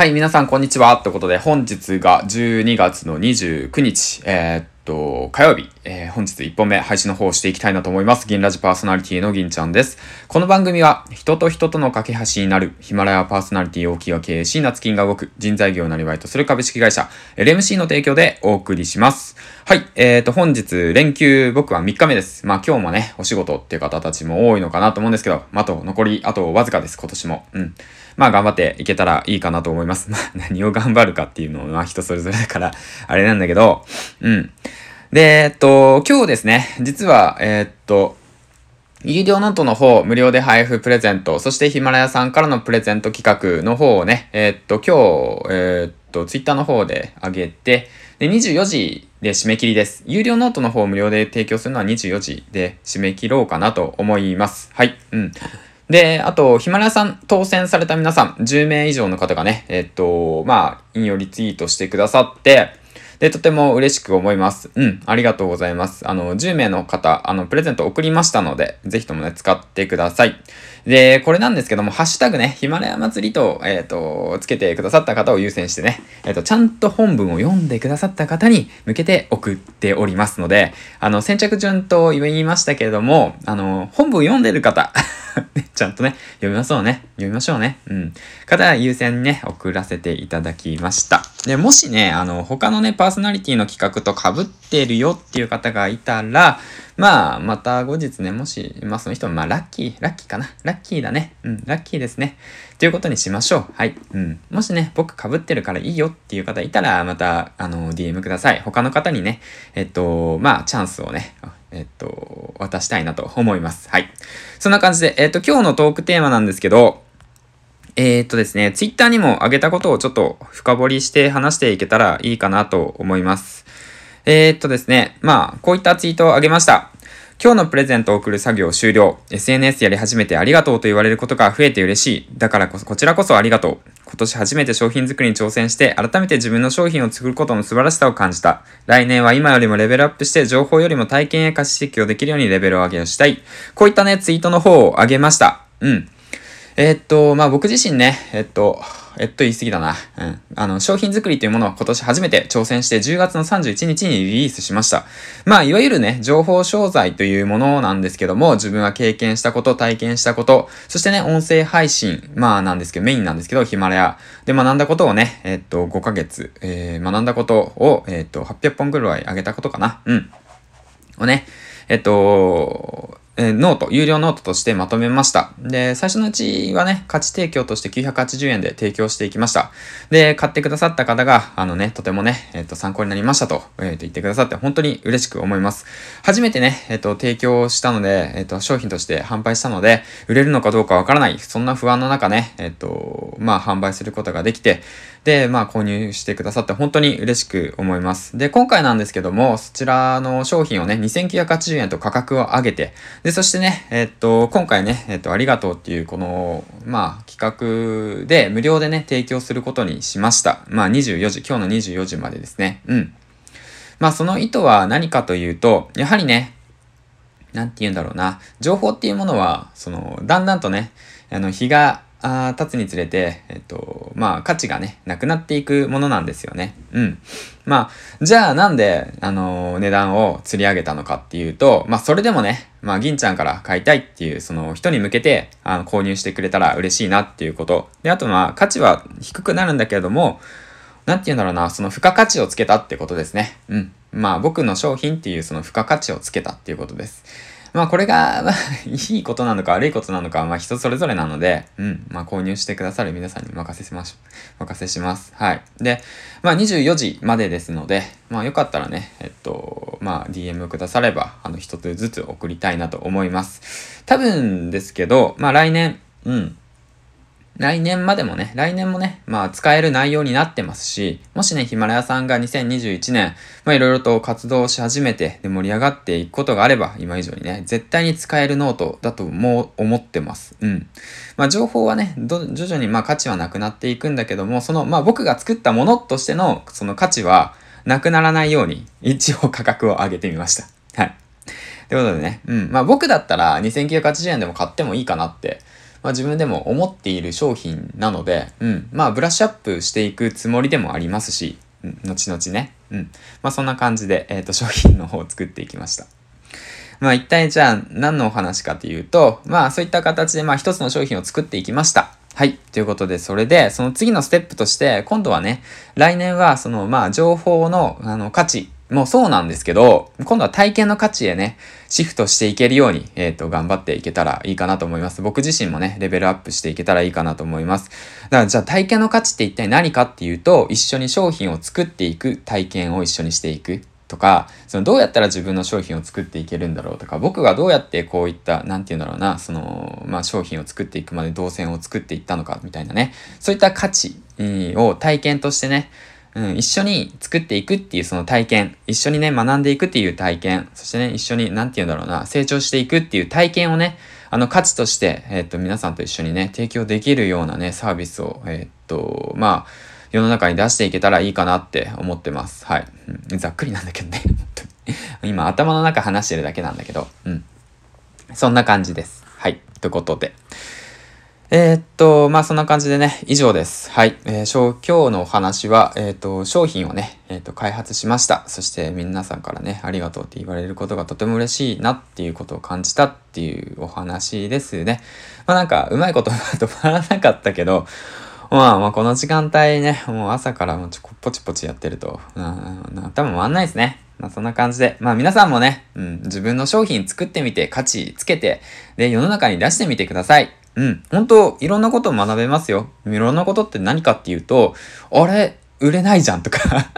はい、皆さんこんにちは。ということで、本日が12月の29日、えー、っと、火曜日、えー、本日1本目配信の方をしていきたいなと思います。銀ラジパーソナリティの銀ちゃんです。この番組は、人と人との架け橋になる、ヒマラヤパーソナリティ大きいが経営し、夏金が動く、人材業をなりわいとする株式会社、LMC の提供でお送りします。はい、えーと、本日、連休、僕は3日目です。まあ今日もね、お仕事っていう方たちも多いのかなと思うんですけど、まあと、残り、あとわずかです、今年も。うん。まあ頑張っていけたらいいかなと思います。ま あ何を頑張るかっていうのは人それぞれだから、あれなんだけど、うん。で、えっと、今日ですね、実は、えー、っと、有料ノートの方、無料で配布プレゼント、そしてヒマラヤさんからのプレゼント企画の方をね、えー、っと、今日、えー、っと、ツイッターの方で上げて、で、24時で締め切りです。有料ノートの方無料で提供するのは24時で締め切ろうかなと思います。はい。うん。で、あと、ヒマラヤさん当選された皆さん、10名以上の方がね、えっと、まあ、引用リツイートしてくださって、で、とても嬉しく思います。うん、ありがとうございます。あの、10名の方、あの、プレゼント送りましたので、ぜひともね、使ってください。で、これなんですけども、ハッシュタグね、ヒマラヤ祭りと、えっ、ー、と、つけてくださった方を優先してね、えっ、ー、と、ちゃんと本文を読んでくださった方に向けて送っておりますので、あの、先着順と言いましたけれども、あの、本文読んでる方 ちゃんとね、読みましょうね。読みましょうね。うん。方優先にね、送らせていただきました。で、もしね、あの、他のね、パーソナリティの企画と被ってるよっていう方がいたら、まあ、また後日ね、もし、まあその人、まあラッキー、ラッキーかな。ラッキーだね。うん、ラッキーですね。ということにしましょう。はい。うん。もしね、僕被ってるからいいよっていう方いたら、また、あの、DM ください。他の方にね、えっと、まあ、チャンスをね、えっと、渡したいなと思います。はい。そんな感じで、えっと、今日のトークテーマなんですけど、えー、っとですね、ツイッターにも上げたことをちょっと深掘りして話していけたらいいかなと思います。えー、っとですね、まあ、こういったツイートを上げました。今日のプレゼントを送る作業終了。SNS やり始めてありがとうと言われることが増えて嬉しい。だからこそ、こちらこそありがとう。今年初めて商品作りに挑戦して、改めて自分の商品を作ることの素晴らしさを感じた。来年は今よりもレベルアップして、情報よりも体験や価値提供できるようにレベルを上げをしたい。こういったね、ツイートの方を上げました。うん。えー、っと、まあ、僕自身ね、えっと、えっと言い過ぎだな。うん。あの、商品作りというものを今年初めて挑戦して10月の31日にリリースしました。まあ、いわゆるね、情報商材というものなんですけども、自分は経験したこと、体験したこと、そしてね、音声配信、まあなんですけど、メインなんですけど、ヒマラヤで学んだことをね、えっと、5ヶ月、えー、学んだことを、えっと、800本ぐらい上げたことかな。うん。をね、えっと、え、 note、有料ノートとしてまとめました。で、最初のうちはね、価値提供として980円で提供していきました。で、買ってくださった方が、あのね、とてもね、えっ、ー、と、参考になりましたと、えっ、ー、と、言ってくださって、本当に嬉しく思います。初めてね、えっ、と、提供したので、えっ、と、商品として販売したので、売れるのかどうかわからない、そんな不安の中ね、えっ、と、まあ、販売することができて、で、まあ、購入してくださって本当に嬉しく思います。で、今回なんですけども、そちらの商品をね、2980円と価格を上げて、で、でそしてね、えっと、今回ね、えっと、ありがとうっていう、この、まあ、企画で、無料でね、提供することにしました。まあ、24時、今日の24時までですね。うん。まあ、その意図は何かというと、やはりね、なんて言うんだろうな、情報っていうものは、その、だんだんとね、あの、日があ経つにつれて、えっと、まあ、価値がね、なくなっていくものなんですよね。うん。まあ、じゃあなんで、あのー、値段を釣り上げたのかっていうと、まあ、それでもね、まあ、銀ちゃんから買いたいっていう、その人に向けて、あの、購入してくれたら嬉しいなっていうこと。で、あとまあ、価値は低くなるんだけれども、なんて言うんだろうな、その付加価値をつけたってことですね。うん。まあ、僕の商品っていうその付加価値をつけたっていうことです。まあこれが、まあ、いいことなのか悪いことなのか、まあ人それぞれなので、うん、まあ購入してくださる皆さんに任せしまし、任せします。はい。で、まあ24時までですので、まあよかったらね、えっと、まあ DM くだされば、あの一つずつ送りたいなと思います。多分ですけど、まあ来年、うん、来年までもね、来年もね、まあ使える内容になってますし、もしね、ヒマラヤさんが2021年、まあいろいろと活動し始めて、で盛り上がっていくことがあれば、今以上にね、絶対に使えるノートだともう思ってます。うん。まあ情報はね、徐々にまあ価値はなくなっていくんだけども、その、まあ僕が作ったものとしての、その価値はなくならないように、一応価格を上げてみました。はい。ということでね、うん。まあ僕だったら2980円でも買ってもいいかなってまあ自分でも思っている商品なので、うん、まあブラッシュアップしていくつもりでもありますし、うん、後々ね、うん。まあそんな感じで、えっ、ー、と商品の方を作っていきました。まあ一体じゃあ何のお話かというと、まあそういった形でまあ一つの商品を作っていきました。はい。ということで、それで、その次のステップとして、今度はね、来年は、その、まあ、情報の、あの、価値もうそうなんですけど、今度は体験の価値へね、シフトしていけるように、えっ、ー、と、頑張っていけたらいいかなと思います。僕自身もね、レベルアップしていけたらいいかなと思います。だから、じゃあ体験の価値って一体何かっていうと、一緒に商品を作っていく体験を一緒にしていく。とか、そのどうやったら自分の商品を作っていけるんだろうとか、僕がどうやってこういった、なんて言うんだろうな、その、まあ商品を作っていくまで動線を作っていったのかみたいなね、そういった価値を体験としてね、うん、一緒に作っていくっていうその体験、一緒にね、学んでいくっていう体験、そしてね、一緒に、なんて言うんだろうな、成長していくっていう体験をね、あの価値として、えっ、と、皆さんと一緒にね、提供できるようなね、サービスを、えっ、と、まあ、世の中に出していけたらいいかなって思ってます。はい。うん、ざっくりなんだけどね、今、頭の中話してるだけなんだけど、うん。そんな感じです。はい。ということで。えー、っと、まあそんな感じでね、以上です。はい。えー、今日のお話は、えー、っと、商品をね、えー、っと、開発しました。そして皆さんからね、ありがとうって言われることがとても嬉しいなっていうことを感じたっていうお話ですね。まあなんか、うまいこと止まらなかったけど、まあまあこの時間帯ね、もう朝からもうちょポチポチやってると、うん、頭回んないですね。まあそんな感じで、まあ皆さんもね、うん、自分の商品作ってみて価値つけて、で、世の中に出してみてください。うん。本当いろんなことを学べますよ。いろんなことって何かっていうと、あれ、売れないじゃんとか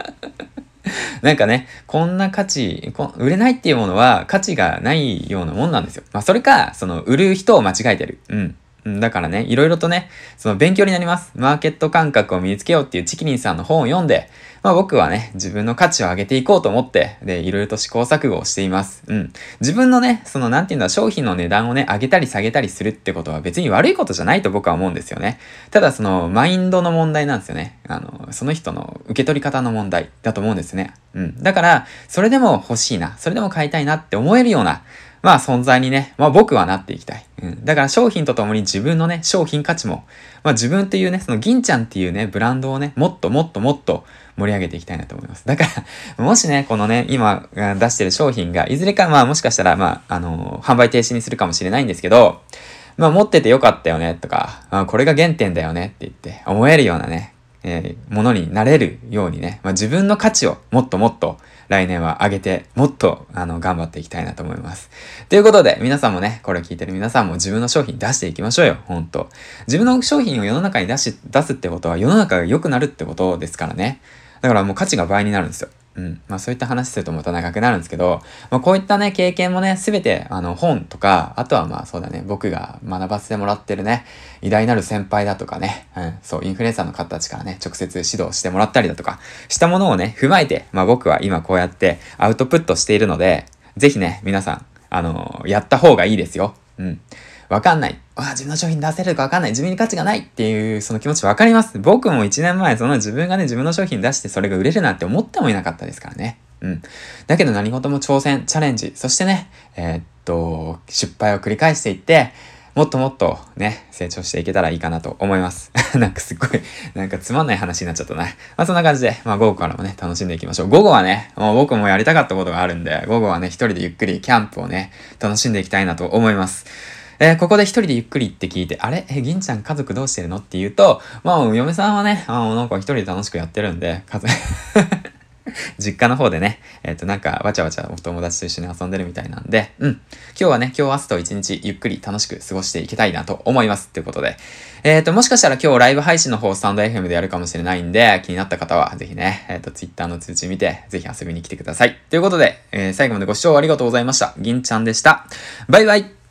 なんかね、こんな価値売れないっていうものは価値がないようなもんなんですよ。まあそれか、その売る人を間違えてる。うん。だからね、いろいろとね、その勉強になります。マーケット感覚を身につけようっていうチキリンさんの本を読んで、まあ僕はね、自分の価値を上げていこうと思って、で、いろいろと試行錯誤をしています。うん。自分のね、そのなんていうんだ、商品の値段をね、上げたり下げたりするってことは別に悪いことじゃないと僕は思うんですよね。ただその、マインドの問題なんですよね。あの、その人の受け取り方の問題だと思うんですね。うん。だから、それでも欲しいな、それでも買いたいなって思えるような、まあ存在にね、まあ僕はなっていきたい。うん。だから商品とともに自分のね、商品価値も、まあ自分っていうね、その銀ちゃんっていうね、ブランドをね、もっともっともっと盛り上げていきたいなと思います。だから、もしね、このね、今出してる商品が、いずれかまあもしかしたら、まあ、あのー、販売停止にするかもしれないんですけど、まあ持っててよかったよねとか、あこれが原点だよねって言って思えるようなね、えー、ものになれるようにね、まあ、自分の価値をもっともっと来年は上げて、もっと、あの、頑張っていきたいなと思います。ということで、皆さんもね、これ聞いてる皆さんも自分の商品出していきましょうよ、ほんと。自分の商品を世の中に出し、出すってことは世の中が良くなるってことですからね。だからもう価値が倍になるんですよ。うん。まあそういった話するとまた長くなるんですけど、まあこういったね、経験もね、すべてあの本とか、あとはまあそうだね、僕が学ばせてもらってるね、偉大なる先輩だとかね、うん、そう、インフルエンサーの方たちからね、直接指導してもらったりだとか、したものをね、踏まえて、まあ僕は今こうやってアウトプットしているので、ぜひね、皆さん、あの、やった方がいいですよ。うん。わかんない。あ、自分の商品出せるかわかんない。自分に価値がないっていう、その気持ちわかります。僕も1年前、その自分がね、自分の商品出してそれが売れるなんて思ってもいなかったですからね。うん。だけど何事も挑戦、チャレンジ、そしてね、えー、っと、失敗を繰り返していって、もっともっとね、成長していけたらいいかなと思います。なんかすっごい、なんかつまんない話になっちゃったな。まあそんな感じで、まあ午後からもね、楽しんでいきましょう。午後はね、もう僕もやりたかったことがあるんで、午後はね、一人でゆっくりキャンプをね、楽しんでいきたいなと思います。えー、ここで一人でゆっくりって聞いて、あれ？え、銀ちゃん家族どうしてるの？って言うと、まあ、嫁さんはね、あなんか一人で楽しくやってるんで、家族 実家の方でね、えっ、ー、と、なんか、わちゃわちゃお友達と一緒に遊んでるみたいなんで、うん。今日はね、今日明日と一日ゆっくり楽しく過ごしていきたいなと思います。ということで。えっ、ー、と、もしかしたら今日ライブ配信の方、スタンド FM でやるかもしれないんで、気になった方は、ぜひね、えっ、ー、と、Twitter の通知見て、ぜひ遊びに来てください。ということで、え、最後までご視聴ありがとうございました。銀ちゃんでした。バイバイ